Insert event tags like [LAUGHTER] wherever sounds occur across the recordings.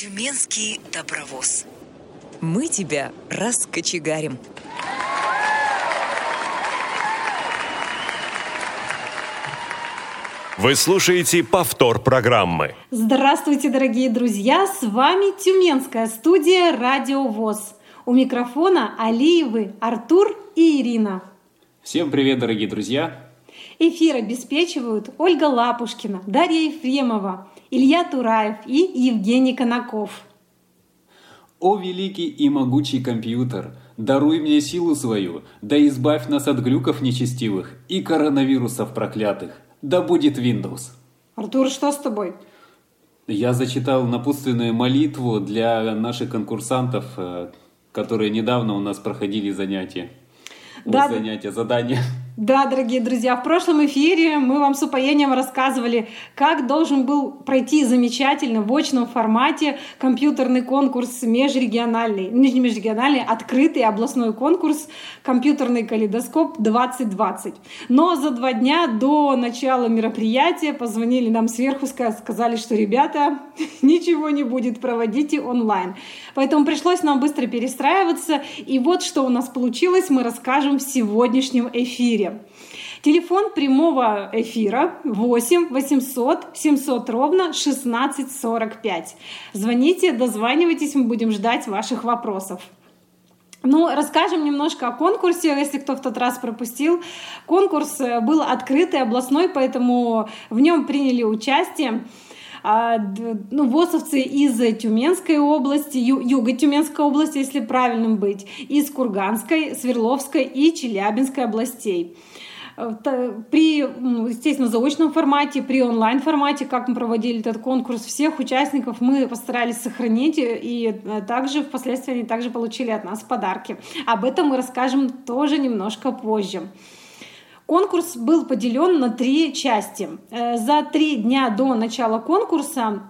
Тюменский добровоз. Мы тебя раскочегарим. Вы слушаете повтор программы. Здравствуйте, дорогие друзья! С вами Тюменская студия «Радио ВОЗ». У микрофона Алиевы, Артур и Ирина. Всем привет, дорогие друзья! Эфир обеспечивают Ольга Лапушкина, Дарья Ефремова, Илья Тураев и Евгений Конаков. О великий и могучий компьютер, даруй мне силу свою, да избавь нас от глюков нечестивых и коронавирусов проклятых – да будет Windows. Артур, что с тобой? Я зачитал напутственную молитву для наших конкурсантов, э, которые недавно у нас проходили занятия. Да, занятия, задания. Да, дорогие друзья, в прошлом эфире мы вам с упоением рассказывали, как должен был пройти замечательно в очном формате компьютерный конкурс межрегиональный, не межрегиональный, открытый областной конкурс компьютерный калейдоскоп 2020. Но за два дня до начала мероприятия позвонили нам сверху, сказали, что ребята, [LAUGHS] ничего не будет, проводите онлайн. Поэтому пришлось нам быстро перестраиваться. И вот что у нас получилось, мы расскажем в сегодняшнем эфире. Телефон прямого эфира 8 800 700 ровно 1645. Звоните, дозванивайтесь, мы будем ждать ваших вопросов. Ну, расскажем немножко о конкурсе, если кто в тот раз пропустил. Конкурс э, был открытый, областной, поэтому в нем приняли участие ну, ВОСовцы из Тюменской области, юга Тюменской области, если правильным быть, из Курганской, Свердловской и Челябинской областей при, естественно, заочном формате, при онлайн-формате, как мы проводили этот конкурс, всех участников мы постарались сохранить, и э, также впоследствии они также получили от нас подарки. Об этом мы расскажем тоже немножко позже. Конкурс был поделен на три части. Э, за три дня до начала конкурса,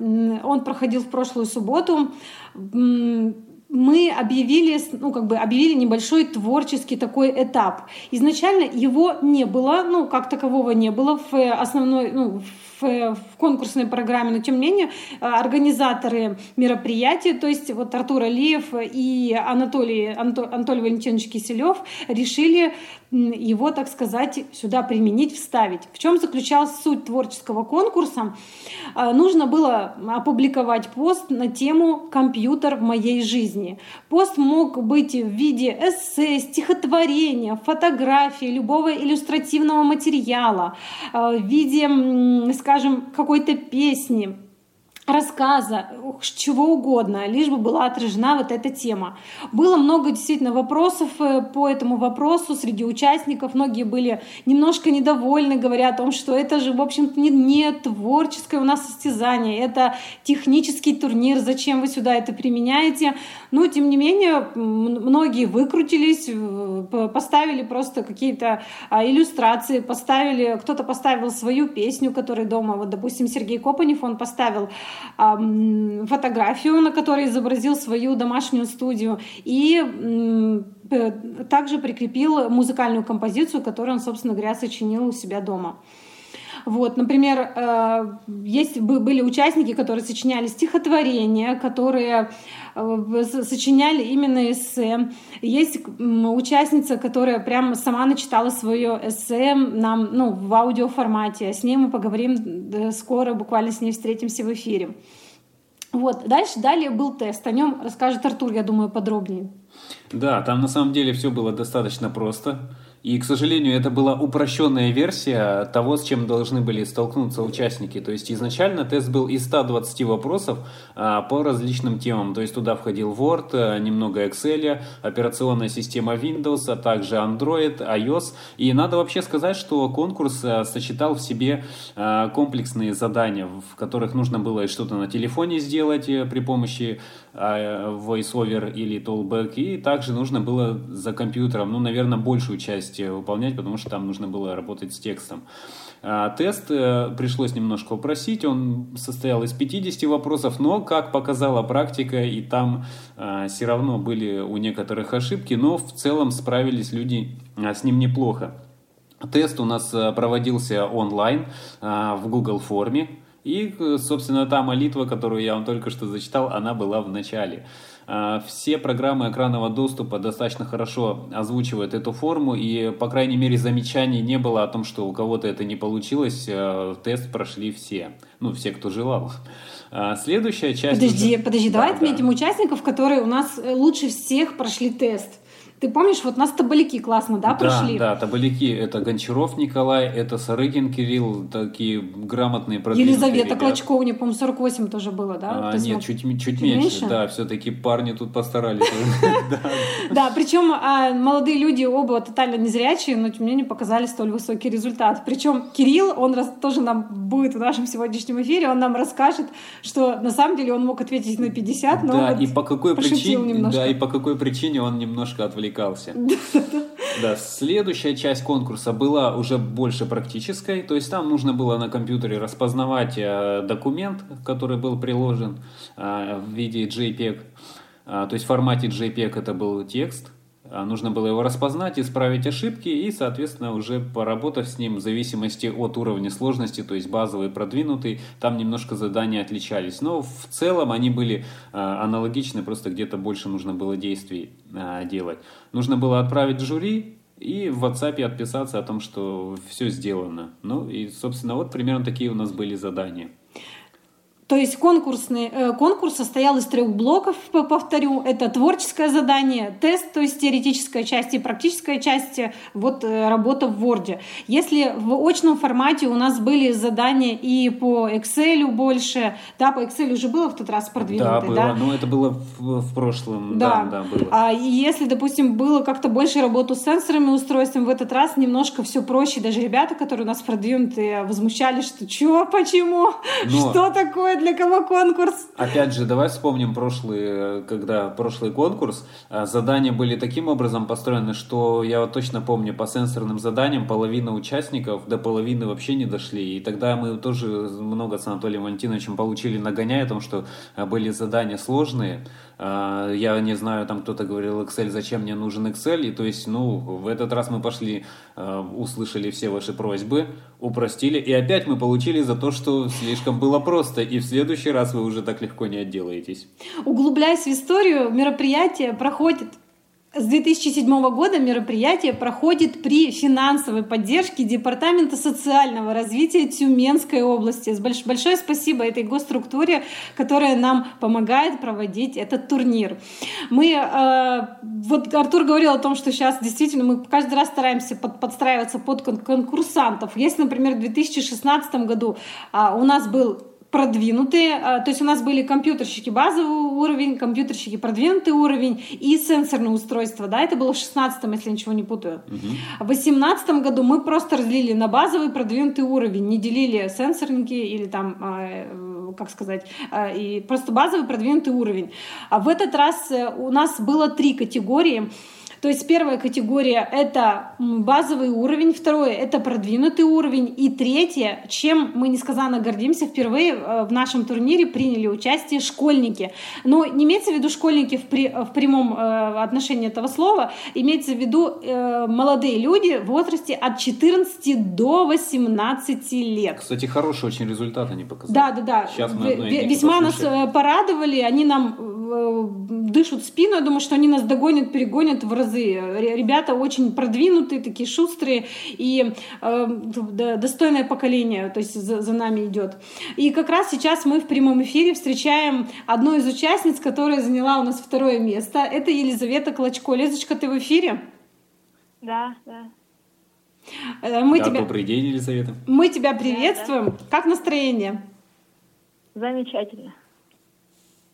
он проходил в прошлую субботу, мы объявили, ну, как бы объявили небольшой творческий такой этап. Изначально его не было, ну, как такового не было в основной, ну, в, в конкурсной программе, но тем не менее организаторы мероприятия, то есть вот Артур Алиев и Анатолий, Анто, Анатолий Валентинович Киселев решили его, так сказать, сюда применить, вставить. В чем заключалась суть творческого конкурса? А, нужно было опубликовать пост на тему «Компьютер в моей жизни». Пост мог быть в виде эссе, стихотворения, фотографии, любого иллюстративного материала, а, в виде, скажем, какой-то песни, рассказа, чего угодно, лишь бы была отражена вот эта тема. Было много действительно вопросов э, по этому вопросу среди участников. Многие были немножко недовольны, говоря о том, что это же, в общем-то, не, не творческое у нас состязание, это технический турнир, зачем вы сюда это применяете. Но, тем не менее, многие выкрутились, поставили просто какие-то а, иллюстрации, поставили, кто-то поставил свою песню, которая дома, вот, допустим, Сергей Копанев, он поставил фотографию, на которой изобразил свою домашнюю студию, и также прикрепил музыкальную композицию, которую он, собственно говоря, сочинил у себя дома. Вот, например, э, есть были участники, которые сочиняли стихотворения, которые э, сочиняли именно эссе. Есть участница, которая прямо сама начитала свое эссе нам, ну, в аудиоформате. С ней мы поговорим скоро, буквально с ней встретимся в эфире. Вот, дальше, далее был тест. О нем расскажет Артур, я думаю, подробнее. Да, там на самом деле все было достаточно просто. И, к сожалению, это была упрощенная версия того, с чем должны были столкнуться участники. То есть изначально тест был из 120 вопросов а, по различным темам. То есть туда входил Word, а, немного Excel, операционная система Windows, а также Android, iOS. И надо вообще сказать, что конкурс а, сочетал в себе а, комплексные задания, в которых нужно было что-то на телефоне сделать э, при помощи VoiceOver или Tollback. И также нужно было за компьютером, ну, наверное, большую часть часть выполнять, потому что там нужно было работать с текстом. А, тест э, пришлось немножко упросить, он состоял из 50 вопросов, но, как показала практика, и там а, все равно были у некоторых ошибки, но в целом справились люди а, с ним неплохо. Тест у нас проводился онлайн в Google форме. И, собственно, та молитва, которую я вам только что зачитал, она была в начале. А, все программы экранного доступа достаточно хорошо озвучивают эту форму, и, по крайней мере, замечаний не было о том, что у кого-то это не получилось. А, тест прошли все. Ну, все, кто желал. А, следующая часть... Подожди, уже... подожди, да, давай отметим да. участников, которые у нас лучше всех прошли тест. Ты помнишь, вот нас табаляки классно, да, прошли? Да, да, табаляки. Это Гончаров Николай, это Сарыгин Кирилл, такие грамотные, продвинутые Елизавета ребят. Клочкова, не помню, 48 тоже было, да? А, нет, смог... чуть, чуть меньше, меньше, да, все-таки парни тут постарались. [LAUGHS] Да, причем а, молодые люди оба тотально незрячие, но тем не менее показали столь высокий результат. Причем Кирилл, он тоже нам будет в нашем сегодняшнем эфире, он нам расскажет, что на самом деле он мог ответить на 50, но да, и по какой причине, да, и по какой причине он немножко отвлекся увлекался. [LAUGHS] Да, следующая часть конкурса была уже больше практической, то есть там нужно было на компьютере распознавать э, документ, который был приложен э, в виде JPEG, э, то есть в формате JPEG это был текст, а нужно было его распознать, исправить ошибки и, соответственно, уже поработав с ним в зависимости от уровня сложности, то есть базовый, продвинутый, там немножко задания отличались. Но в целом они были а, аналогичны, просто где-то больше нужно было действий а, делать. Нужно было отправить жюри, и в WhatsApp отписаться о том, что все сделано. Ну и, собственно, вот примерно такие у нас были задания. То есть конкурсный, э, конкурс состоял из трех блоков, повторю. Это творческое задание, тест, то есть теоретическая часть и практическая часть, вот э, работа в Word. Если в очном формате у нас были задания и по Excel больше, да, по Excel уже было в тот раз продвинутый, да? было, да? но это было в, в прошлом, да, да, да было. А если, допустим, было как-то больше работу с сенсорами устройством, в этот раз немножко все проще. Даже ребята, которые у нас продвинутые, возмущались, что чё, почему, но... что такое для кого конкурс? Опять же, давай вспомним прошлый, когда прошлый конкурс. А, задания были таким образом построены, что я вот точно помню, по сенсорным заданиям половина участников до половины вообще не дошли. И тогда мы тоже много с Анатолием Валентиновичем получили нагоняя о том, что а, были задания сложные. А, я не знаю, там кто-то говорил Excel, зачем мне нужен Excel. И то есть, ну, в этот раз мы пошли, услышали все ваши просьбы, упростили. И опять мы получили за то, что слишком было просто. И в следующий раз вы уже так легко не отделаетесь. Углубляясь в историю, мероприятие проходит с 2007 года мероприятие проходит при финансовой поддержке Департамента социального развития Тюменской области. Большое спасибо этой госструктуре, которая нам помогает проводить этот турнир. Мы, э, вот Артур говорил о том, что сейчас действительно мы каждый раз стараемся под, подстраиваться под конкурсантов. Если, например, в 2016 году а, у нас был продвинутые, а, то есть у нас были компьютерщики базовый уровень, компьютерщики продвинутый уровень и сенсорные устройства, да, это было в 16 если ничего не путаю. Угу. В 18 году мы просто разделили на базовый продвинутый уровень, не делили сенсорники или там, а, э, как сказать, а, и просто базовый продвинутый уровень. А в этот раз э, у нас было три категории. То есть первая категория — это базовый уровень, второе — это продвинутый уровень, и третье, чем мы несказанно гордимся, впервые э, в нашем турнире приняли участие школьники. Но не имеется в виду школьники в, при, в прямом э, отношении этого слова, имеется в виду э, молодые люди в возрасте от 14 до 18 лет. Кстати, хороший очень результат они показали. Да, да, да. Сейчас мы Весьма нас э, порадовали, они нам э, дышат спину, я думаю, что они нас догонят, перегонят в раз разы. Ребята очень продвинутые, такие шустрые и э, достойное поколение, то есть за, за нами идет. И как раз сейчас мы в прямом эфире встречаем одну из участниц, которая заняла у нас второе место. Это Елизавета Клочко. Лизочка, ты в эфире? Да, да. Э, мы да, тебя... Добрый день, Елизавета. Мы тебя приветствуем. Да, да. Как настроение? Замечательно.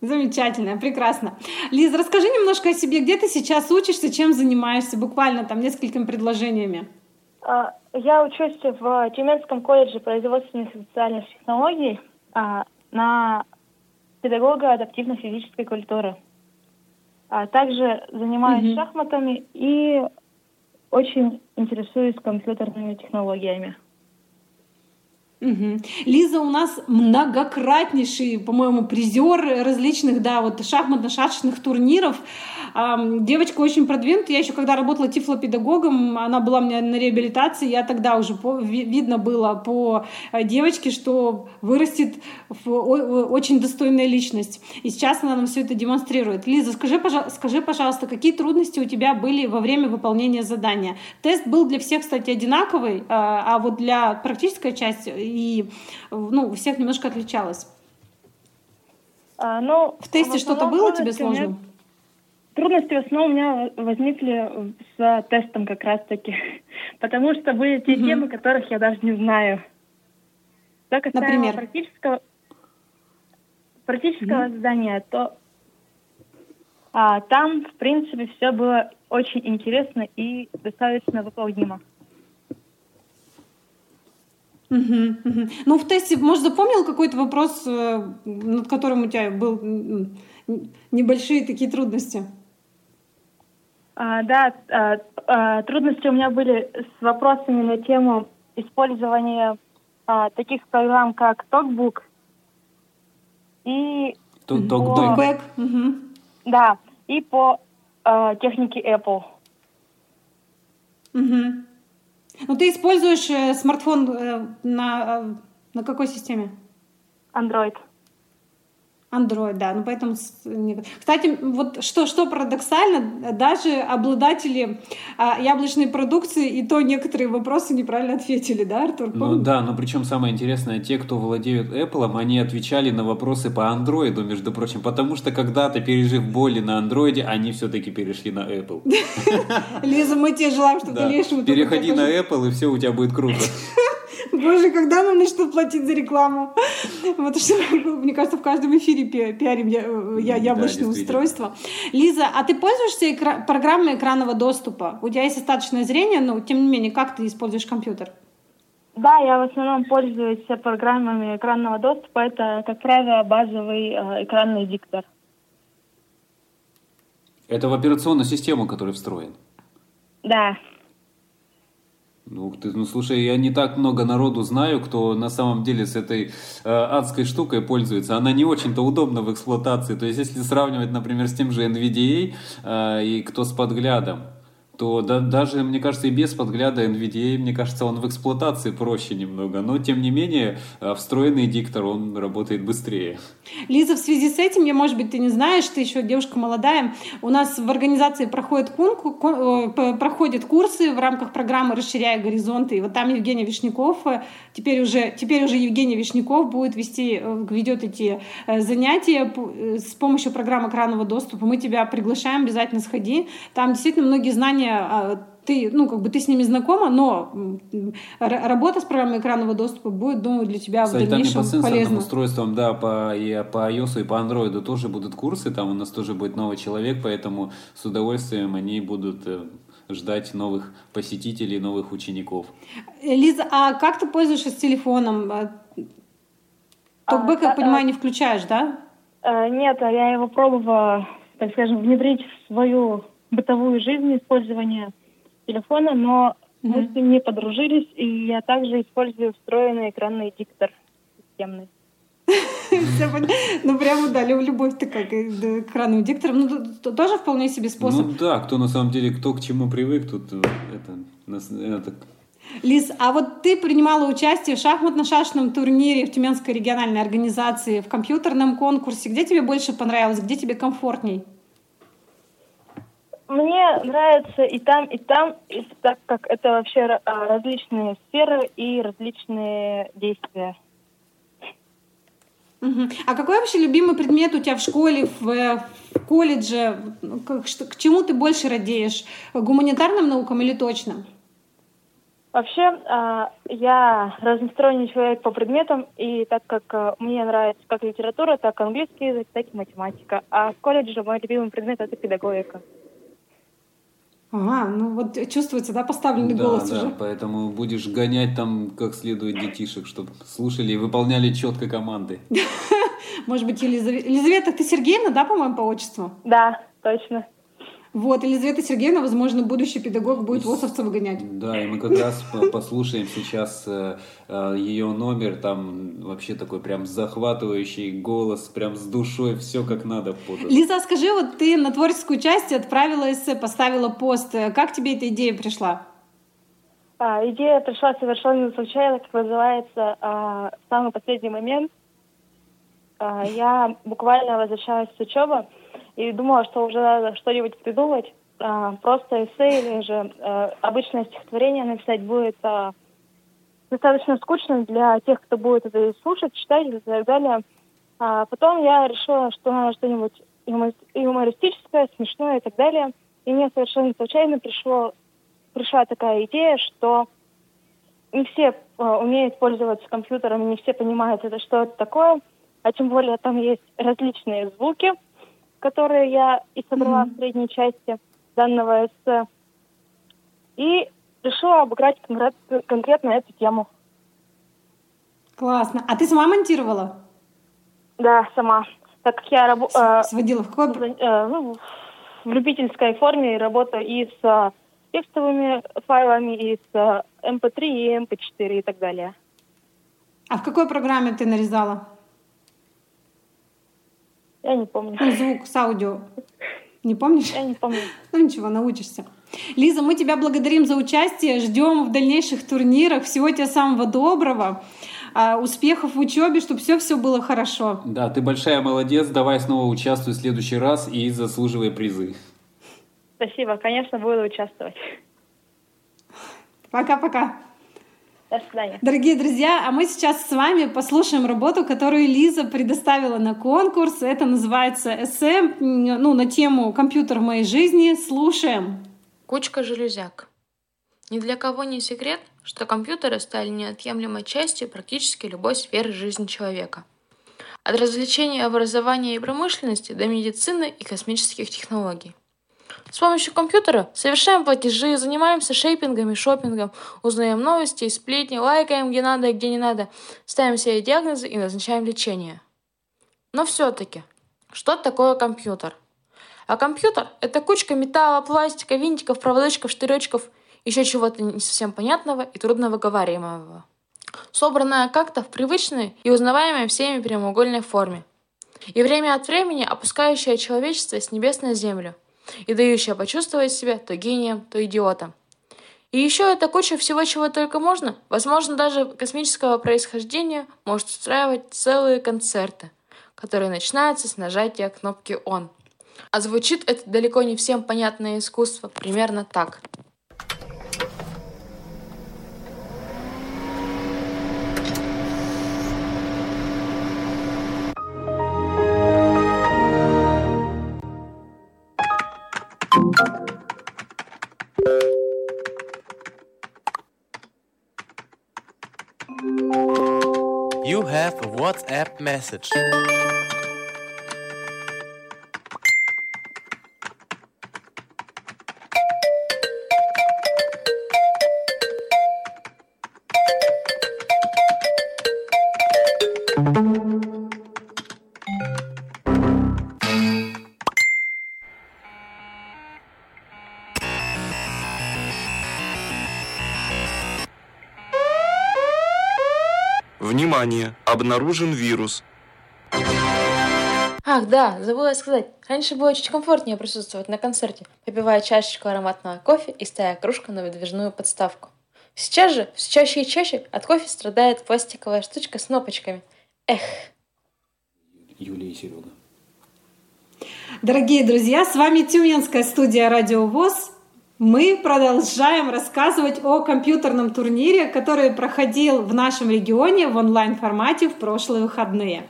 Замечательно, прекрасно. Лиз, расскажи немножко о себе, где ты сейчас учишься, чем занимаешься, буквально там несколькими предложениями. А, я учусь в Тюменском колледже производственных и социальных технологий а, на педагога адаптивной физической культуры. А также занимаюсь угу. шахматами и очень интересуюсь компьютерными технологиями. Угу. Лиза у нас многократнейший, по-моему, призер различных, да, вот шахматно-шашечных турниров. Девочка очень продвинутая. Я еще когда работала тифлопедагогом, она была у меня на реабилитации, я тогда уже по, видно было по э, девочке, что вырастет в очень достойная личность. И сейчас она нам все это демонстрирует. Лиза, скажи, скажи, пожалуйста, какие трудности у тебя были во время выполнения задания? Тест был для всех, кстати, одинаковый, а, а вот для практической части и ну, у всех немножко отличалось. А, ну, в тесте что-то было тебе сложно? Трудности в основном у меня возникли с тестом как раз-таки, [LAUGHS] потому что были те угу. темы, которых я даже не знаю. Что касаемо Например? практического, практического угу. задания, то а, там, в принципе, все было очень интересно и достаточно выполнимо. Угу, угу. Ну, в тесте, может, запомнил какой-то вопрос, э, над которым у тебя был небольшие такие трудности? А, да, а, а, трудности у меня были с вопросами на тему использования а, таких программ, как TalkBook и TalkBack. По... Угу. Да, и по а, технике Apple. Угу. Ну, ты используешь э, смартфон э, на, э, на какой системе? Android. Android, да. Ну, поэтому... Кстати, вот что, что парадоксально, даже обладатели а, яблочной продукции и то некоторые вопросы неправильно ответили, да, Артур? Ну да, но причем самое интересное, те, кто владеют Apple, они отвечали на вопросы по Android, между прочим, потому что когда-то, пережив боли на Android, они все-таки перешли на Apple. [LAUGHS] Лиза, мы тебе желаем, чтобы да. дальнейшем... Переходи на Apple, и все у тебя будет круто. [LAUGHS] Боже, когда нам начнут платить за рекламу? [LAUGHS] Вот что, мне кажется, в каждом эфире пиарим я, я яблочное да, устройство. Лиза, а ты пользуешься экра- программой экранного доступа? У тебя есть остаточное зрение, но тем не менее, как ты используешь компьютер? Да, я в основном пользуюсь программами экранного доступа. Это, как правило, базовый э, экранный диктор. Это в операционную систему, который встроен? Да. Ну, ты, ну слушай, я не так много народу знаю, кто на самом деле с этой э, адской штукой пользуется. Она не очень-то удобна в эксплуатации. То есть, если сравнивать, например, с тем же NVDA э, и кто с подглядом, то да, даже, мне кажется, и без подгляда NVDA, мне кажется, он в эксплуатации проще немного. Но, тем не менее, э, встроенный диктор, он работает быстрее. Лиза, в связи с этим, я, может быть, ты не знаешь, ты еще девушка молодая, у нас в организации проходят, кон, э, проходят курсы в рамках программы «Расширяя горизонты». И вот там Евгений Вишняков, э, теперь уже, теперь уже Евгений Вишняков будет вести, ведет эти занятия с помощью программы экранного доступа. Мы тебя приглашаем, обязательно сходи. Там действительно многие знания знания, а, ты, ну, как бы ты с ними знакома, но работа с программой экранного доступа будет, думаю, для тебя Кстати, в дальнейшем там и по полезна. устройствам, да, по, и по iOS, и по Android тоже будут курсы, там у нас тоже будет новый человек, поэтому с удовольствием они будут э, ждать новых посетителей, новых учеников. Лиза, а как ты пользуешься телефоном? А, Токбэк, я понимаю, не включаешь, да? Э, нет, я его пробовала, так скажем, внедрить в свою бытовую жизнь использования телефона, но mm-hmm. мы с ним не подружились, и я также использую встроенный экранный диктор системный. [LAUGHS] Ну, прямо, да, любовь такая к экранным дикторам. Ну, тоже вполне себе способ. Ну, да, кто на самом деле, кто к чему привык, тут э, это... Лиз, а вот ты принимала участие в шахматно-шашечном турнире в Тюменской региональной организации, в компьютерном конкурсе. Где тебе больше понравилось, где тебе комфортней? Мне нравится и там, и там, и так как это вообще а, различные сферы и различные действия. А какой вообще любимый предмет у тебя в школе, в, в колледже? Ну, к, что, к чему ты больше радеешь? Гуманитарным наукам или точным? Вообще, а, я разносторонний человек по предметам, и так как а, мне нравится как литература, так и английский язык, так и математика. А в колледже мой любимый предмет — это педагогика. Ага, ну вот чувствуется, да, поставленный да, голос да, уже. поэтому будешь гонять там как следует детишек, чтобы слушали и выполняли четко команды. [LAUGHS] Может быть, Елизавета, Елизавета, ты Сергеевна, да, по-моему, по отчеству? Да, точно. Вот, Елизавета Сергеевна, возможно, будущий педагог будет ВОСовца выгонять. Да, и мы как раз послушаем сейчас э, э, ее номер, там вообще такой прям захватывающий голос, прям с душой, все как надо подано. Лиза, скажи, вот ты на творческую часть отправила эссе, поставила пост. Как тебе эта идея пришла? А, идея пришла совершенно случайно, как называется, а, в самый последний момент. А, я буквально возвращалась с учебы, и думала, что уже надо что-нибудь придумать. А, просто эссе или же а, обычное стихотворение написать будет а, достаточно скучным для тех, кто будет это слушать, читать и так далее. А потом я решила, что надо что-нибудь юмористическое, смешное и так далее. И мне совершенно случайно пришло, пришла такая идея, что не все а, умеют пользоваться компьютером, не все понимают, это что это такое, а тем более там есть различные звуки – которые я и собрала mm-hmm. в средней части данного эссе. И решила обыграть конкрет, конкретно эту тему. Классно. А ты сама монтировала? Да, сама. Так как я работаю... Э, Сводила в какой? Э, ну, в любительской форме работаю и с э, текстовыми файлами, и с э, MP3, эм и MP4 эм и так далее. А в какой программе ты нарезала? Я не помню. Ну, звук с аудио. Не помнишь? Я не помню. Ну ничего, научишься. Лиза, мы тебя благодарим за участие, ждем в дальнейших турнирах. Всего тебе самого доброго, а, успехов в учебе, чтобы все-все было хорошо. Да, ты большая молодец, давай снова участвуй в следующий раз и заслуживай призы. Спасибо, конечно, буду участвовать. Пока-пока. До свидания. Дорогие друзья, а мы сейчас с вами послушаем работу, которую Лиза предоставила на конкурс. Это называется эссе ну, на тему «Компьютер в моей жизни». Слушаем. Кучка железяк. Ни для кого не секрет, что компьютеры стали неотъемлемой частью практически любой сферы жизни человека. От развлечения, образования и промышленности до медицины и космических технологий. С помощью компьютера совершаем платежи, занимаемся шейпингом и шопингом, узнаем новости и сплетни, лайкаем где надо и где не надо, ставим себе диагнозы и назначаем лечение. Но все-таки, что такое компьютер? А компьютер – это кучка металла, пластика, винтиков, проводочков, штыречков, еще чего-то не совсем понятного и трудно выговариваемого. Собранная как-то в привычной и узнаваемой всеми прямоугольной форме. И время от времени опускающее человечество с небес на землю – и дающая почувствовать себя то гением, то идиотом. И еще эта куча всего, чего только можно, возможно, даже космического происхождения, может устраивать целые концерты, которые начинаются с нажатия кнопки «Он». А звучит это далеко не всем понятное искусство примерно так – app message. Внимание! Обнаружен вирус. Ах, да, забыла сказать. Раньше было чуть комфортнее присутствовать на концерте, попивая чашечку ароматного кофе и ставя кружку на выдвижную подставку. Сейчас же все чаще и чаще от кофе страдает пластиковая штучка с кнопочками. Эх. Юлия и Серега. Дорогие друзья, с вами Тюменская студия «Радио ВОЗ». Мы продолжаем рассказывать о компьютерном турнире, который проходил в нашем регионе в онлайн-формате в прошлые выходные.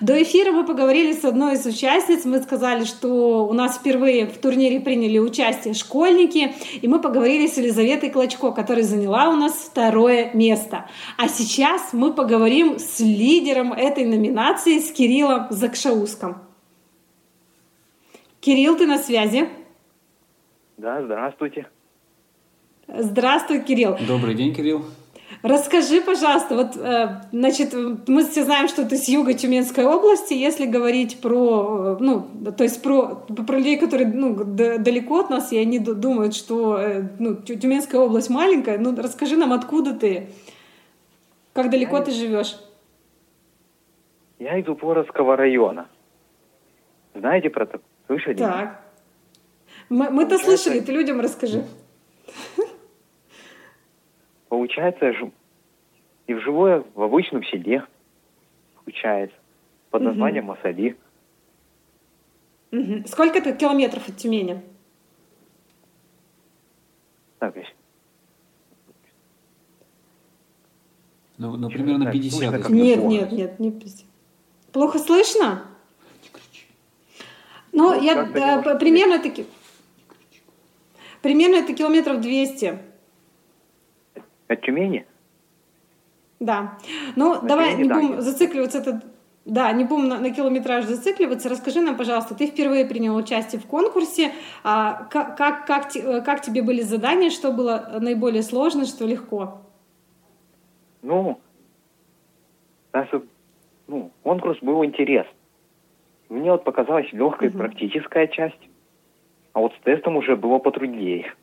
До эфира мы поговорили с одной из участниц. Мы сказали, что у нас впервые в турнире приняли участие школьники. И мы поговорили с Елизаветой Клочко, которая заняла у нас второе место. А сейчас мы поговорим с лидером этой номинации, с Кириллом Закшауском. Кирилл, ты на связи? Да, здравствуйте. Здравствуй, Кирилл. Добрый день, Кирилл. Расскажи, пожалуйста, вот, э, значит, мы все знаем, что ты с юга Тюменской области. Если говорить про, э, ну, то есть про, про людей, которые ну, далеко от нас, и они думают, что э, ну, Тюменская область маленькая, ну, расскажи нам, откуда ты, как далеко я, ты живешь? Я из Упоровского района. Знаете про это? Слышали? Так. Мы, мы-то слышали, ты людям расскажи. Получается, и в живое в обычном селе получается, под названием угу. Масади. Угу. Сколько это километров от Тюмени? Так, ну, ну, примерно 50. Нет, нет, нет, не 50. Плохо слышно? Ну, я да, примерно таки... Примерно это километров 200. От Тюмени? Да. Ну, на давай не будем да. зацикливаться. Это, да, не будем на, на километраж зацикливаться. Расскажи нам, пожалуйста, ты впервые принял участие в конкурсе. А, как, как, как, как тебе были задания? Что было наиболее сложно, что легко? Ну, наша, ну конкурс был интересный. Мне вот показалась легкая угу. практическая часть, а вот с тестом уже было потруднее.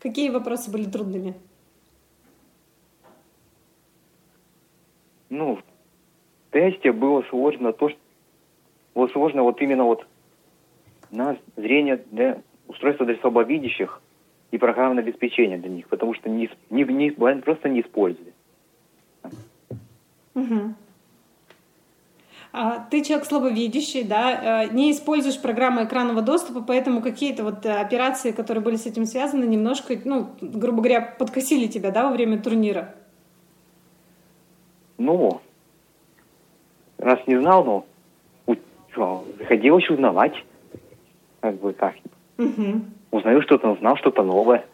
Какие вопросы были трудными? Ну, в тесте было сложно то, что было сложно вот именно вот на зрение для устройства для слабовидящих и программное обеспечение для них, потому что не, не, не, просто не использовали. Угу. А, ты человек слабовидящий, да, э, не используешь программу экранного доступа, поэтому какие-то вот э, операции, которые были с этим связаны, немножко, ну, грубо говоря, подкосили тебя, да, во время турнира? Ну, раз не знал, но ну, приходилось узнавать, как бы как. Угу. Узнаю что-то, узнал что-то новое.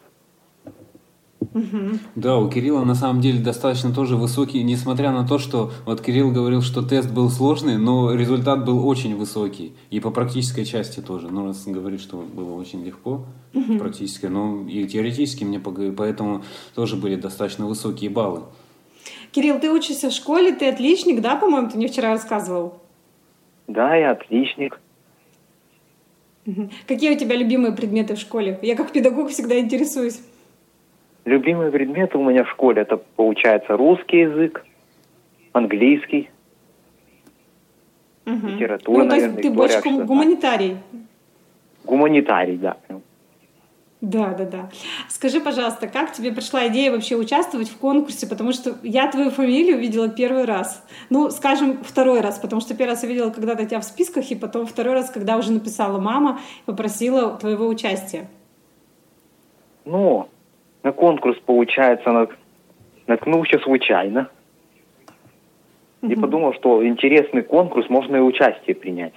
Да, у Кирилла на самом деле достаточно тоже высокий, несмотря на то, что вот Кирилл говорил, что тест был сложный, но результат был очень высокий. И по практической части тоже. Ну, раз говорит, что было очень легко угу. практически, но и теоретически мне поэтому тоже были достаточно высокие баллы. Кирилл, ты учишься в школе, ты отличник, да, по-моему, ты мне вчера рассказывал? Да, я отличник. Какие у тебя любимые предметы в школе? Я как педагог всегда интересуюсь. Любимые предметы у меня в школе это получается русский язык, английский, угу. литература, ну, наверное, ты больше гуманитарий. Гуманитарий, да. Да, да, да. Скажи, пожалуйста, как тебе пришла идея вообще участвовать в конкурсе? Потому что я твою фамилию видела первый раз. Ну, скажем, второй раз, потому что первый раз я видела когда-то тебя в списках, и потом второй раз, когда уже написала мама, попросила твоего участия. Ну, на конкурс, получается, наткнулся случайно. И угу. подумал, что интересный конкурс, можно и участие принять.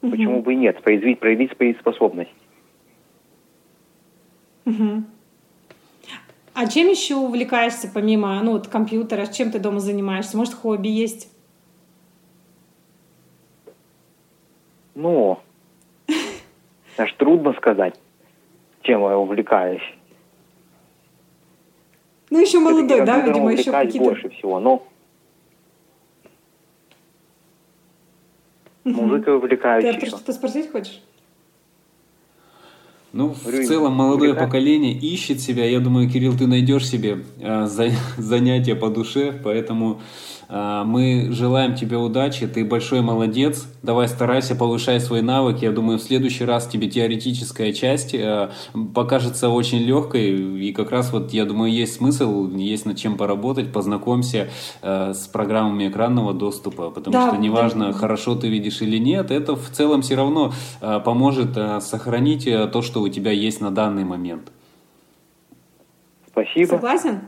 Угу. Почему бы и нет, проявить, проявить свои способности. Угу. А чем еще увлекаешься помимо ну, вот, компьютера? Чем ты дома занимаешься? Может, хобби есть? Ну, [LAUGHS] аж трудно сказать я увлекаюсь. Ну, еще молодой, да, видимо, еще какие-то... больше всего, но... Музыкой увлекаюсь Ты что-то спросить хочешь? Ну, в целом молодое поколение ищет себя. Я думаю, Кирилл, ты найдешь себе э, за, [LAUGHS] занятие по душе, поэтому мы желаем тебе удачи, ты большой молодец. Давай старайся, повышай свой навык. Я думаю, в следующий раз тебе теоретическая часть э, покажется очень легкой. И как раз вот, я думаю, есть смысл, есть над чем поработать. Познакомься э, с программами экранного доступа, потому да, что неважно, да. хорошо ты видишь или нет, это в целом все равно э, поможет сохранить то, что у тебя есть на данный момент. Спасибо. Согласен?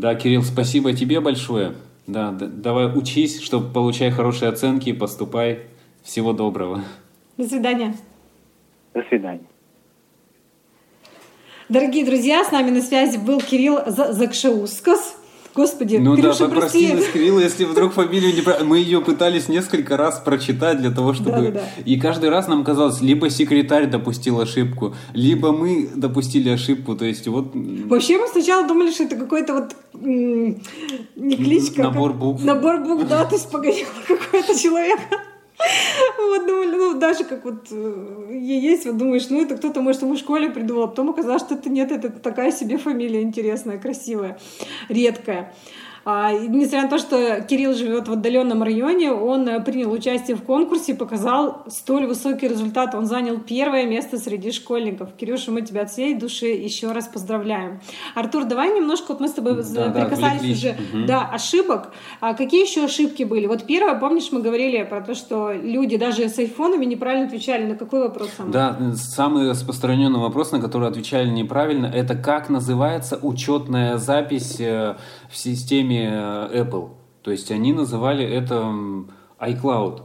Да, Кирилл, спасибо тебе большое. Да, да давай учись, чтобы получай хорошие оценки, поступай. Всего доброго. До свидания. До свидания. Дорогие друзья, с нами на связи был Кирилл Закшеускас. Господи, ну Кирюша, да, прости. скривила, если вдруг фамилию не про- Мы ее пытались несколько раз прочитать для того, чтобы... Да-да-да. И каждый раз нам казалось, либо секретарь допустил ошибку, либо мы допустили ошибку. То есть вот... Вообще мы сначала думали, что это какой-то вот не кличка, а Набор букв. Набор букв, да, то есть погодило [LAUGHS] какой-то человек. Вот думали, ну даже как вот э, есть, вот думаешь, ну это кто-то, может, ему в школе придумал, а потом оказалось, что это нет, это такая себе фамилия интересная, красивая, редкая. А, несмотря на то, что Кирилл живет в отдаленном районе, он э, принял участие в конкурсе и показал столь высокий результат. Он занял первое место среди школьников. Кирюша, мы тебя от всей души еще раз поздравляем. Артур, давай немножко, вот мы с тобой Да, да, прикасались отвлеклись. уже, Мгм. да, ошибок. А какие еще ошибки были? Вот первое, помнишь, мы говорили про то, что люди даже с айфонами неправильно отвечали. На какой вопрос самый? Да, самый распространенный вопрос, на который отвечали неправильно, это как называется учетная запись э, в системе э, Apple. То есть они называли это iCloud.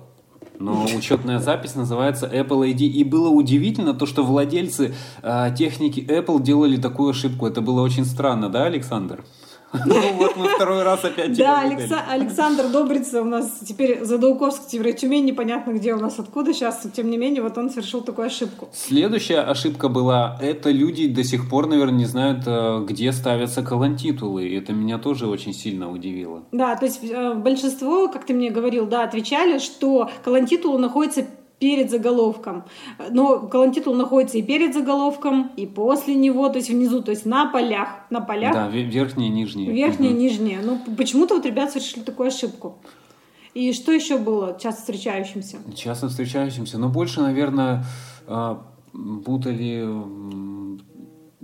Но учетная запись называется Apple ID. И было удивительно то, что владельцы э, техники Apple делали такую ошибку. Это было очень странно, да, Александр? Ну вот мы второй раз опять Да, Александр Добрица у нас теперь Задауковск, теперь Тюмень, непонятно где у нас, откуда сейчас. Тем не менее, вот он совершил такую ошибку. Следующая ошибка была, это люди до сих пор, наверное, не знают, э, где ставятся колонтитулы. И это меня тоже очень сильно удивило. Да, то есть э, большинство, как ты мне говорил, да, отвечали, что колонтитул находится перед заголовком. Но колонтитул находится и перед заголовком, и после него, то есть внизу, то есть на полях. На полях Да, ве- верхние и нижние. верхние и нижние. Ну, почему-то вот ребят совершили такую ошибку. И что еще было часто встречающимся? Часто встречающимся. Но больше, наверное, э, путали...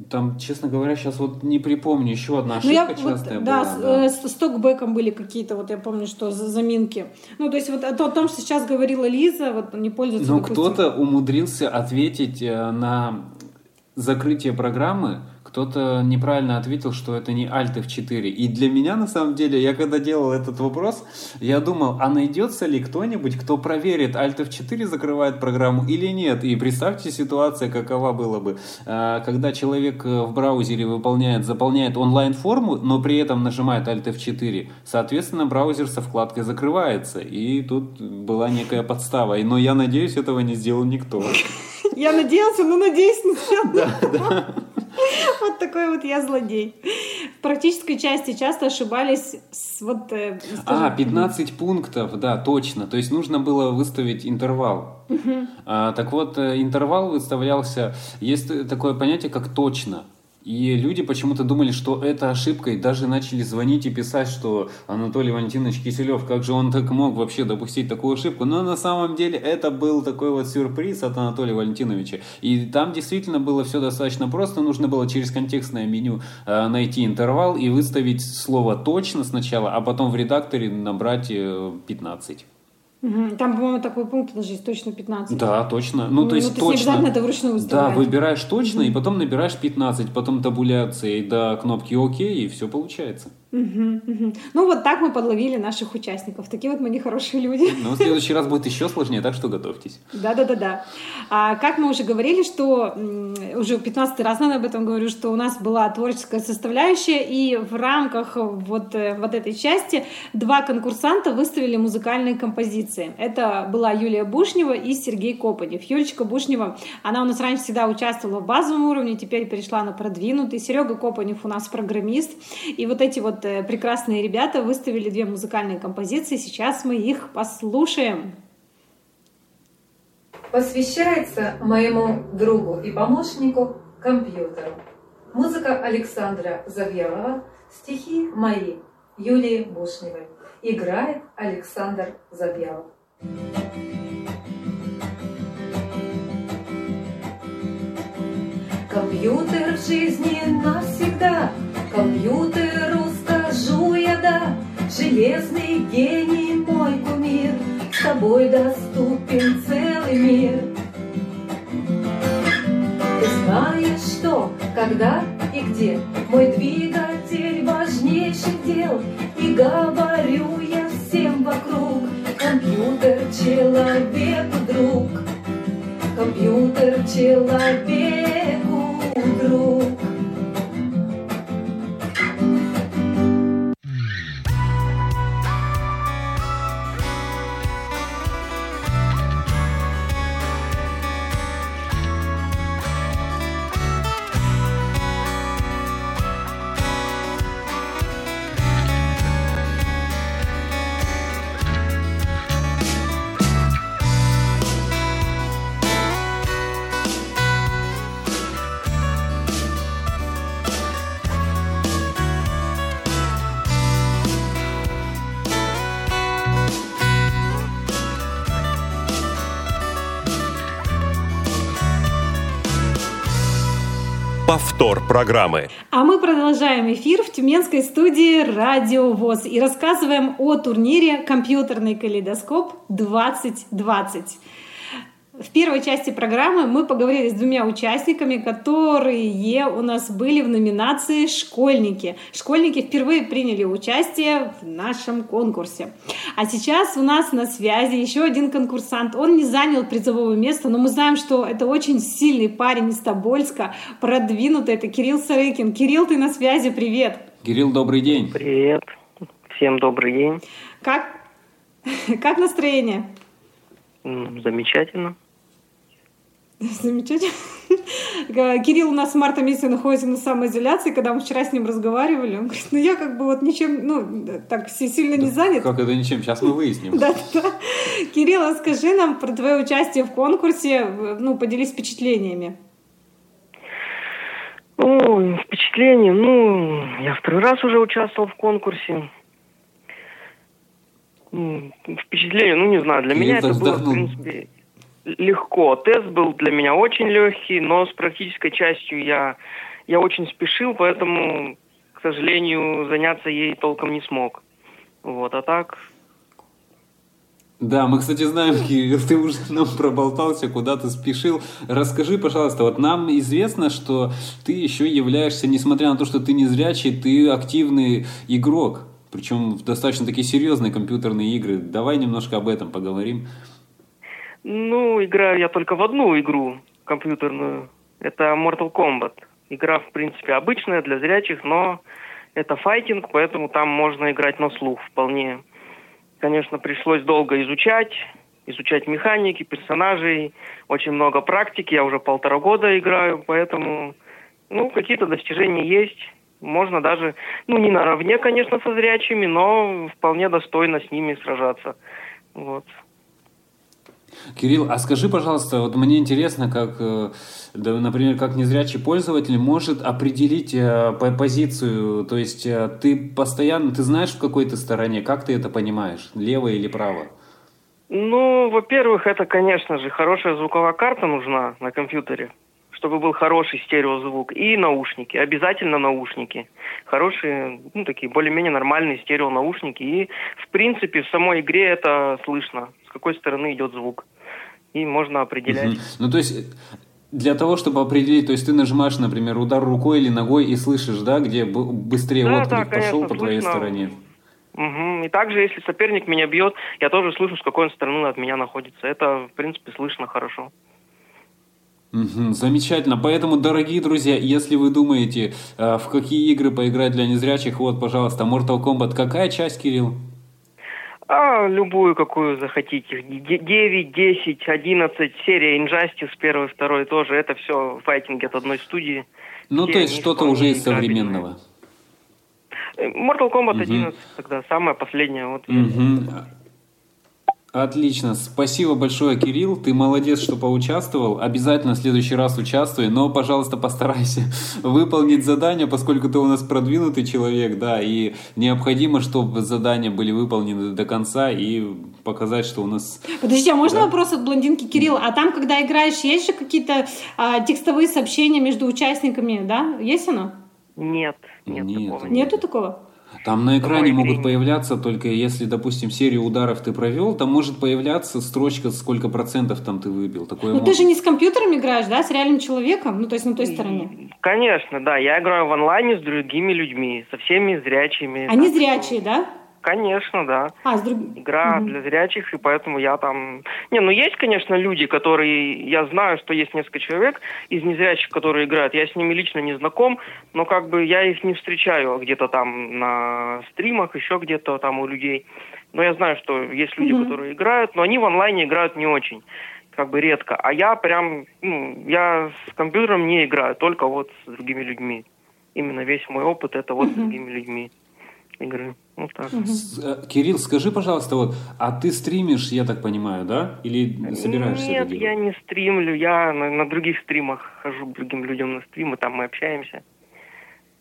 Там, честно говоря, сейчас вот не припомню. Еще одна Ну, я ошибка вот, частая да, была. с, да. э, с, с токбэком были какие-то, вот я помню, что за- заминки. Ну, то есть вот о, то- о том, что сейчас говорила Лиза, вот не пользуется, Но. Ну, кто-то умудрился ответить э, на закрытие программы, кто-то неправильно ответил, что это не Alt F4. И для меня, на самом деле, я когда делал этот вопрос, я думал, а найдется ли кто-нибудь, кто проверит, Alt F4 закрывает программу или нет. И представьте ситуация, какова была бы, э, когда человек э, в браузере выполняет, заполняет онлайн-форму, но при этом нажимает Alt F4. Соответственно, браузер со вкладкой закрывается. И тут была некая подстава. Но я надеюсь, этого не сделал никто. Я надеялся, но надеюсь, не сделал. Вот такой вот я злодей. В практической части часто ошибались с вот... э, А, скажем, 15 пунктов, да, точно. То есть нужно было выставить интервал. А, так вот, э, интервал выставлялся, есть такое понятие, как точно. И люди почему-то думали, что это ошибка, и даже начали звонить и писать, что Анатолий Валентинович Киселев, как же он так мог вообще допустить такую ошибку. Но на самом деле это был такой вот сюрприз от Анатолия Валентиновича. И там действительно было все достаточно просто. Нужно было через контекстное меню э, найти интервал и выставить слово точно сначала, а потом в редакторе набрать э, 15. Там, по-моему, такой пункт даже есть, точно 15. Да, точно. Ну, то есть не точно. обязательно это вручную Да, выбираешь точно, и потом набираешь 15, потом табуляцией до кнопки ОК, и все получается. Мгм, мгм. Ну, вот так мы подловили наших участников. Такие вот мы нехорошие люди. Но в следующий раз будет еще сложнее, так что готовьтесь. Да-да-да-да. А как мы уже говорили, что уже 15 раз, наверное, об этом говорю, что у нас была творческая составляющая, и в рамках вот, э, вот этой части два конкурсанта выставили музыкальные композиции. Это была Юлия Бушнева и Сергей Копанев. Юлечка Бушнева, она у нас раньше всегда участвовала в базовом уровне, теперь перешла на продвинутый. Серега Копанев у нас программист. И вот эти вот э, прекрасные ребята выставили две музыкальные композиции. Сейчас мы их послушаем. посвящается моему другу и помощнику компьютеру. Музыка Александра Завьялова, стихи мои Юлии Бушневой. Играет Александр Завьялов. Компьютер в жизни навсегда, компьютеру скажу я да, железный гений мой кумир, с тобой доступен целый мир. Ты знаешь что, когда и где Мой двигатель важнейших дел И говорю я всем вокруг Компьютер человеку друг Компьютер человеку друг повтор программы. А мы продолжаем эфир в Тюменской студии «Радио ВОЗ» и рассказываем о турнире «Компьютерный калейдоскоп 2020». В первой части программы мы поговорили с двумя участниками, которые у нас были в номинации «Школьники». Школьники впервые приняли участие в нашем конкурсе. А сейчас у нас на связи еще один конкурсант. Он не занял призового места, но мы знаем, что это очень сильный парень из Тобольска, продвинутый. Это Кирилл Сарыкин. Кирилл, ты на связи, привет. Кирилл, добрый день. Привет. Всем добрый день. Как, [LAUGHS] как настроение? Замечательно. [LAUGHS] Замечательно. Кирилл у нас с марта месяца находится на самоизоляции, когда мы вчера с ним разговаривали, он говорит, ну я как бы вот ничем, ну, так сильно не занят. Как это ничем? Сейчас мы выясним. [LAUGHS] Да, да. Кирилл, расскажи нам про твое участие в конкурсе, ну, поделись впечатлениями. Ну, впечатления, ну, я второй раз уже участвовал в конкурсе. Впечатление, ну, не знаю, для меня это было, в принципе, легко. Тест был для меня очень легкий, но с практической частью я, я очень спешил, поэтому, к сожалению, заняться ей толком не смог. Вот, а так... Да, мы, кстати, знаем, [LAUGHS] Кирилл, ты уже нам проболтался, куда ты спешил. Расскажи, пожалуйста, вот нам известно, что ты еще являешься, несмотря на то, что ты не зрячий, ты активный игрок, причем в достаточно такие серьезные компьютерные игры. Давай немножко об этом поговорим. Ну, играю я только в одну игру компьютерную. Это Mortal Kombat. Игра, в принципе, обычная для зрячих, но это файтинг, поэтому там можно играть на слух вполне. Конечно, пришлось долго изучать, изучать механики, персонажей, очень много практики. Я уже полтора года играю, поэтому, ну, какие-то достижения есть. Можно даже, ну, не наравне, конечно, со зрячими, но вполне достойно с ними сражаться. Вот. Кирилл, а скажи, пожалуйста, вот мне интересно, как, э, например, как незрячий пользователь может определить э, позицию, то есть э, ты постоянно, ты знаешь в какой то стороне, как ты это понимаешь, лево или право? Ну, во-первых, это, конечно же, хорошая звуковая карта нужна на компьютере, чтобы был хороший стереозвук, и наушники, обязательно наушники. Хорошие, ну, такие более-менее нормальные стереонаушники, и, в принципе, в самой игре это слышно, какой стороны идет звук и можно определять. Угу. Ну, то есть для того, чтобы определить, то есть ты нажимаешь, например, удар рукой или ногой и слышишь, да, где быстрее да, отклик да, конечно, пошел по слышно. твоей стороне. Угу. И также, если соперник меня бьет, я тоже слышу, с какой он стороны от меня находится. Это, в принципе, слышно хорошо. Угу, замечательно. Поэтому, дорогие друзья, если вы думаете, э, в какие игры поиграть для незрячих, вот, пожалуйста, Mortal Kombat. Какая часть, Кирилл? А, любую, какую захотите. 9, 10, 11, серия Injustice, первый, второй тоже. Это все файтинги от одной студии. Ну, то есть что-то уже из современного. Э, Mortal Kombat угу. 11 тогда, самая последняя. Вот. Угу. Отлично. Спасибо большое, Кирилл. Ты молодец, что поучаствовал. Обязательно в следующий раз участвуй, но, пожалуйста, постарайся [LAUGHS] выполнить задание, поскольку ты у нас продвинутый человек, да, и необходимо, чтобы задания были выполнены до конца и показать, что у нас... Подожди, а можно да? вопрос от блондинки Кирилл? А там, когда играешь, есть же какие-то а, текстовые сообщения между участниками, да? Есть оно? Нет, нет, нет такого. Нету такого? Там на экране могут появляться только если, допустим, серию ударов ты провел, там может появляться строчка, сколько процентов там ты выбил. Такое ну ты же не с компьютером играешь, да, с реальным человеком, ну то есть на той стороне. Конечно, да, я играю в онлайне с другими людьми, со всеми зрячими. Они да. зрячие, да? Конечно, да. А, с друг... Игра угу. для зрячих, и поэтому я там... Не, ну есть, конечно, люди, которые... Я знаю, что есть несколько человек из незрячих, которые играют. Я с ними лично не знаком, но как бы я их не встречаю где-то там на стримах, еще где-то там у людей. Но я знаю, что есть люди, угу. которые играют, но они в онлайне играют не очень как бы редко. А я прям, ну, я с компьютером не играю, только вот с другими людьми. Именно весь мой опыт это вот с другими людьми игры. Вот так. Угу. Кирилл, скажи, пожалуйста, вот, а ты стримишь, я так понимаю, да? Или собираешься Нет, это делать? я не стримлю, я на, на других стримах хожу к другим людям на стримы, там мы общаемся.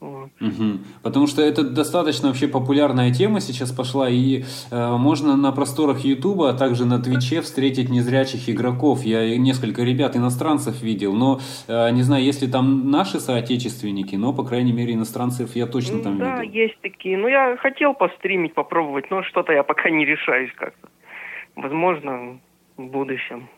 Вот. Угу. Потому что это достаточно вообще популярная тема сейчас пошла, и э, можно на просторах Ютуба, а также на Твиче встретить незрячих игроков. Я несколько ребят иностранцев видел, но э, не знаю, если там наши соотечественники, но, по крайней мере, иностранцев я точно там да, видел. Да, есть такие. Ну, я хотел постримить, попробовать, но что-то я пока не решаюсь как-то. Возможно, в будущем.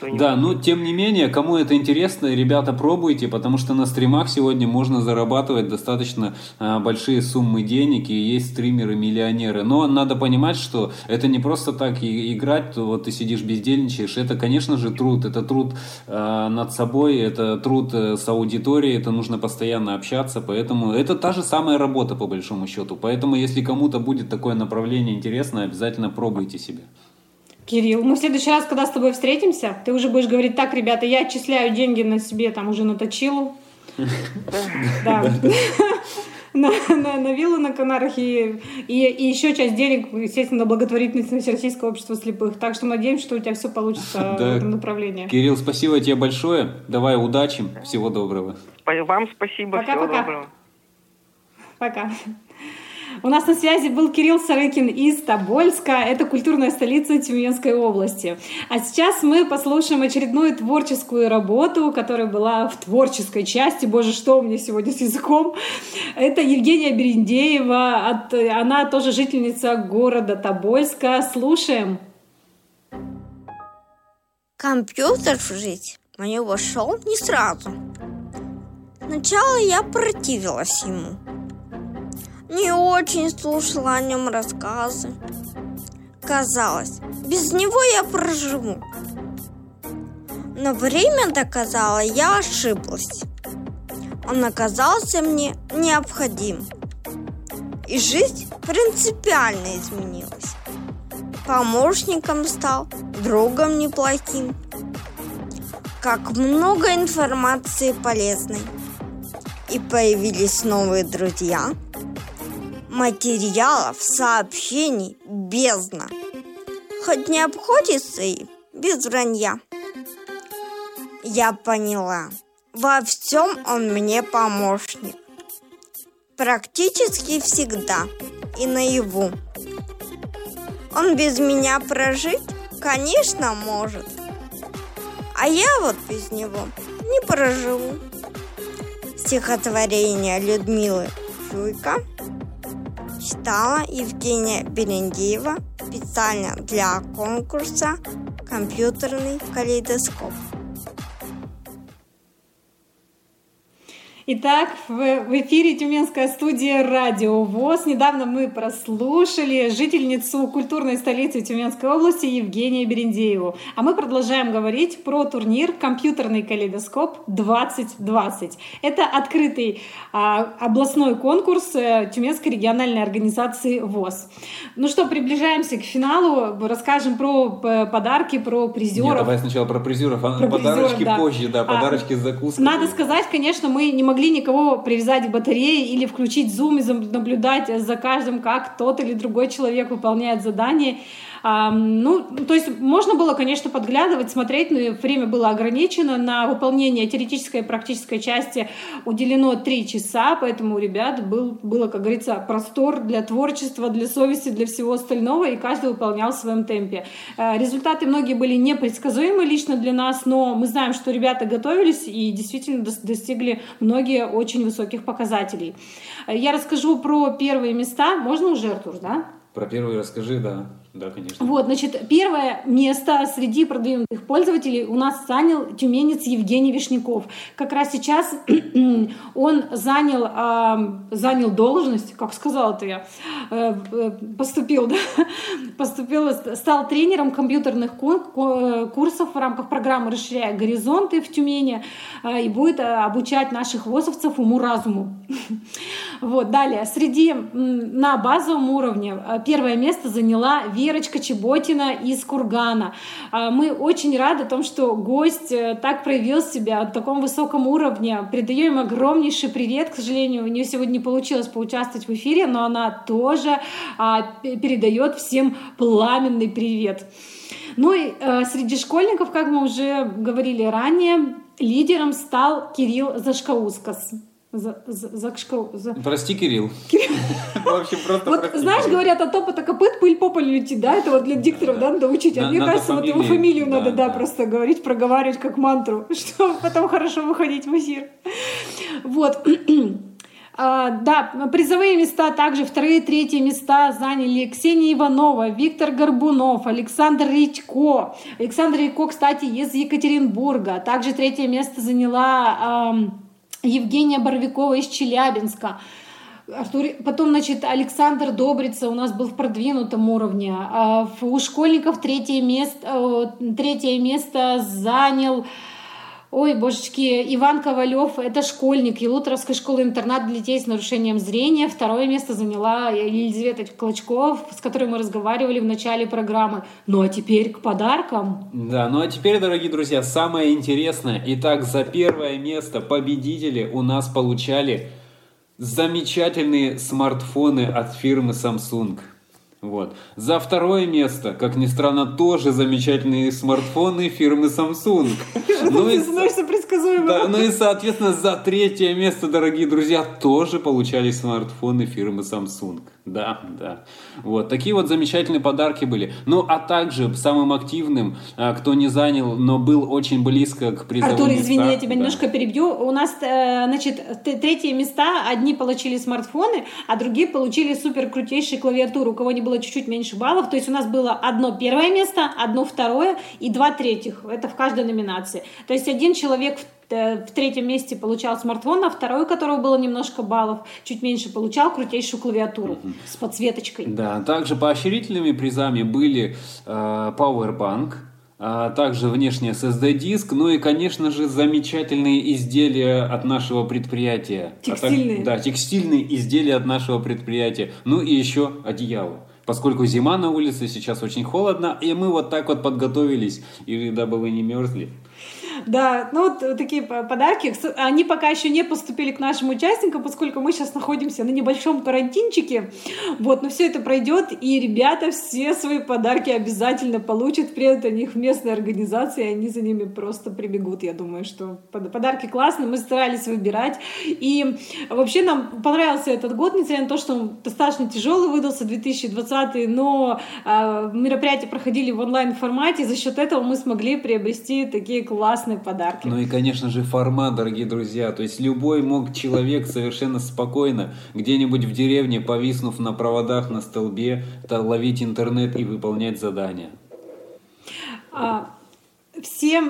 Да, но тем не менее, кому это интересно, ребята, пробуйте, потому что на стримах сегодня можно зарабатывать достаточно а, большие суммы денег, и есть стримеры-миллионеры. Но надо понимать, что это не просто так и играть, вот ты сидишь бездельничаешь, это, конечно же, труд, это труд а, над собой, это труд э, с аудиторией, это нужно постоянно общаться, поэтому это та же самая работа, по большому счету. Поэтому, если кому-то будет такое направление интересно, обязательно пробуйте себя. Кирилл, мы в следующий раз, когда с тобой встретимся, ты уже будешь говорить, так, ребята, я отчисляю деньги на себе, там, уже на точилу. Да. На, на, на виллу на Канарах и, и, и еще часть денег, естественно, на благотворительность Российского общества слепых. Так что надеемся, что у тебя все получится да. в этом направлении. Кирилл, спасибо тебе большое. Давай удачи. Всего доброго. Вам спасибо. Пока, всего пока. доброго. Пока. У нас на связи был Кирилл Сарыкин из Тобольска. Это культурная столица Тюменской области. А сейчас мы послушаем очередную творческую работу, которая была в творческой части. Боже, что у меня сегодня с языком? Это Евгения Берендеева. Она тоже жительница города Тобольска. Слушаем. Компьютер в жизнь мою вошел не сразу. Сначала я противилась ему – не очень слушала о нем рассказы. Казалось, без него я проживу. Но время доказало, я ошиблась. Он оказался мне необходим. И жизнь принципиально изменилась. Помощником стал, другом неплохим. Как много информации полезной. И появились новые друзья – материалов, сообщений бездна. Хоть не обходится и без вранья. Я поняла, во всем он мне помощник. Практически всегда и наяву. Он без меня прожить, конечно, может. А я вот без него не проживу. Стихотворение Людмилы Фюйко – читала Евгения Берендеева специально для конкурса «Компьютерный калейдоскоп». Итак, в, эфире Тюменская студия «Радио ВОЗ». Недавно мы прослушали жительницу культурной столицы Тюменской области Евгению Берендееву. А мы продолжаем говорить про турнир «Компьютерный калейдоскоп 2020». Это открытый а, областной конкурс э, Тюменской региональной организации ВОЗ. Ну что, приближаемся к финалу. Расскажем про э, подарки, про призеров. Нет, давай сначала про призеров, а про подарочки призеров, да. позже, да, подарочки а, с закуской. Надо сказать, конечно, мы не могли могли никого привязать к батарее или включить зум и наблюдать за каждым, как тот или другой человек выполняет задание. Ну, то есть можно было, конечно, подглядывать, смотреть, но время было ограничено. На выполнение теоретической и практической части уделено три часа, поэтому у ребят был, было, как говорится, простор для творчества, для совести, для всего остального, и каждый выполнял в своем темпе. Э, результаты многие были непредсказуемы лично для нас, но мы знаем, что ребята готовились и действительно достигли многие очень высоких показателей. Э, я расскажу про первые места. Можно уже, Артур, да? Про первые расскажи, да. Да, конечно. Вот, значит, первое место среди продвинутых пользователей у нас занял тюменец Евгений Вишняков. Как раз сейчас [CLEARS THROAT] он занял, э, занял должность, как сказала-то я, э, э поступил, да, [LAUGHS] поступил, стал тренером компьютерных э, курсов в рамках программы «Расширяя горизонты» в Тюмени э, и будет обучать наших ВОЗовцев уму-разуму. [LAUGHS] Вот, далее, среди, на базовом уровне первое место заняла Вера Верочка Чеботина из Кургана. А, мы очень рады о том, что гость э, так проявил себя на таком высоком уровне. Передаем огромнейший привет. К сожалению, у нее сегодня не получилось поучаствовать в эфире, но она тоже а, передает всем пламенный привет. Ну и э, среди школьников, как мы уже говорили ранее, лидером стал Кирилл Зашкаускас. За, за, за, за- Прости, Кирилл. [LAUGHS] В общем, просто Вот прости, знаешь, Кирилл. говорят, от топота копыт пыль по полю летит, да? Это вот для дикторов, да, надо учить. А На- мне кажется, вот его фамилии, фамилию да, надо, да, да. просто говорить, проговаривать как мантру, [LAUGHS] чтобы потом хорошо выходить в эфир. Вот. [CLEARS THROAT] А, Да, призовые места также, вторые, третьи места заняли Ксения Иванова, Виктор Горбунов, Александр Редько. Александр Редько, кстати, из Екатеринбурга. Также третье место заняла ам, Евгения Боровикова из Челябинска. Артур, потом, значит, Александр Добрица у нас был в продвинутом уровне. А У школьников третье место, э, третье место занял Ой, божечки, Иван Ковалев, это школьник Елуторовской школы-интернат для детей с нарушением зрения. Второе место заняла Елизавета Клочков, с которой мы разговаривали в начале программы. Ну а теперь к подаркам. Да, ну а теперь, дорогие друзья, самое интересное. Итак, за первое место победители у нас получали замечательные смартфоны от фирмы Samsung. Вот. За второе место, как ни странно, тоже замечательные смартфоны фирмы Samsung. [LAUGHS] Ну и, да, ну и, соответственно, за третье место, дорогие друзья, тоже получали смартфоны фирмы Samsung. Да, да. Вот, такие вот замечательные подарки были. Ну, а также самым активным, а, кто не занял, но был очень близко к призовым Артур, извини, местам, я тебя да. немножко перебью. У нас, э, значит, т- третьи места, одни получили смартфоны, а другие получили супер крутейшие клавиатуры. У кого не было чуть-чуть меньше баллов. То есть у нас было одно первое место, одно второе и два третьих. Это в каждой номинации. То есть один человек в э, в третьем месте получал смартфон, а второй, у которого было немножко баллов, чуть меньше получал крутейшую клавиатуру с подсветочкой. Да, также поощрительными призами были э, Powerbank, а также внешний SSD-диск, ну и, конечно же, замечательные изделия от нашего предприятия. А так- Текстильные. да, текстильные изделия от нашего предприятия. Ну и еще одеяло. Поскольку зима на улице, сейчас очень холодно, и мы вот так вот подготовились, и дабы вы не мерзли. Да, ну вот такие по- подарки. Они пока еще не поступили к нашим участникам, поскольку мы сейчас находимся на небольшом карантинчике. Вот, но все это пройдет, и ребята все свои подарки обязательно получат. Приедут они их местные организации, и они за ними просто прибегут. Я думаю, что под- подарки классные, мы старались выбирать. И вообще нам понравился этот год, несмотря на то, что он достаточно тяжелый выдался, 2020, но а, мероприятия проходили в онлайн-формате, за счет этого мы смогли приобрести такие классные подарки. Ну и, конечно же, формат, дорогие друзья. То есть любой мог человек совершенно спокойно, где-нибудь в деревне, повиснув на проводах на столбе, то ловить интернет и выполнять задания. А, все,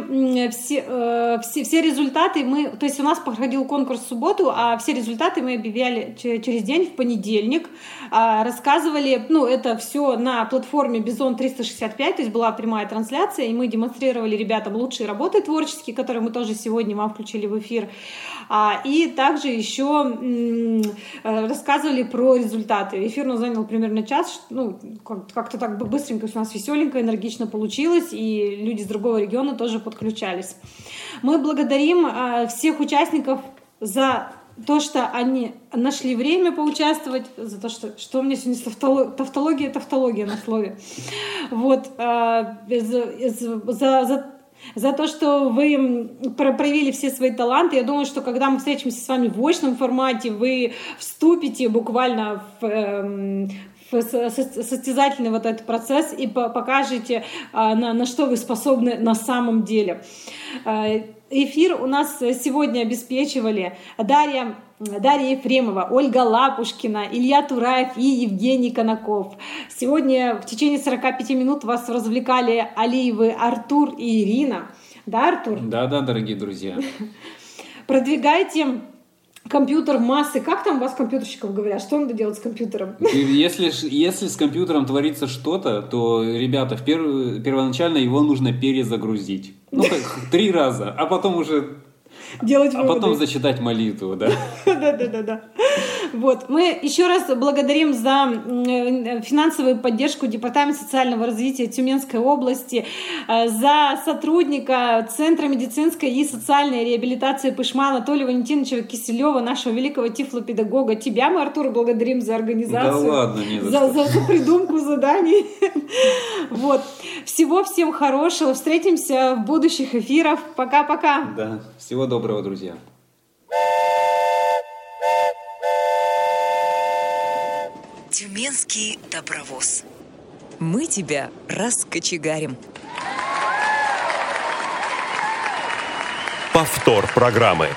все, э, все, все результаты мы, то есть у нас проходил конкурс в субботу, а все результаты мы объявляли че- через день, в понедельник, А, рассказывали, ну, это все на платформе Бизон 365, то есть была прямая трансляция, и мы демонстрировали ребятам лучшие работы творческие, которые мы тоже сегодня вам включили в эфир, и также еще э, рассказывали про результаты. Эфир у нас занял примерно час, ну, как- как-то так быстренько у нас веселенько, энергично получилось, и люди с другого региона тоже подключались. Мы благодарим а, всех участников за то, что они нашли время поучаствовать, за то, что, что у меня сегодня с тавтоло- тавтология, тавтология на слове. Вот, а, за, за- за за то, что вы проявили все свои таланты. Я думаю, что когда мы встретимся с вами в очном формате, вы вступите буквально в, эм, в со- со- состязательный вот этот процесс и по- покажете, а, на, на что вы способны на самом деле. Э, Эфир у нас сегодня обеспечивали Дарья, Дарья Ефремова, Ольга Лапушкина, Илья Тураев и Евгений Конаков. Сегодня в течение 45 минут вас развлекали Алиевы Артур и Ирина. Да, Артур? Да-да, дорогие друзья. Продвигайте компьютер массы. Как там у вас компьютерщиков говорят? Что надо делать с компьютером? Если, если с компьютером творится что-то, то, ребята, в перв- первоначально его нужно перезагрузить. Ну, как три раза, а потом уже... Делать А потом выводы. зачитать молитву, да. [LAUGHS] Да-да-да-да. Вот. Мы еще раз благодарим за м, финансовую поддержку Департамента социального развития Тюменской области, э, за сотрудника Центра медицинской и социальной реабилитации Пышма Анатолия Валентиновича Киселева, нашего великого тифлопедагога. Тебя мы, Артур, благодарим за организацию. Да ладно, не за за, за, за придумку заданий. [LAUGHS] Вот. Всего всем хорошего. Встретимся в будущих эфирах. Пока-пока. Да. Всего доброго, друзья! Тюменский добровоз. Мы тебя раскочегарим. Повтор программы.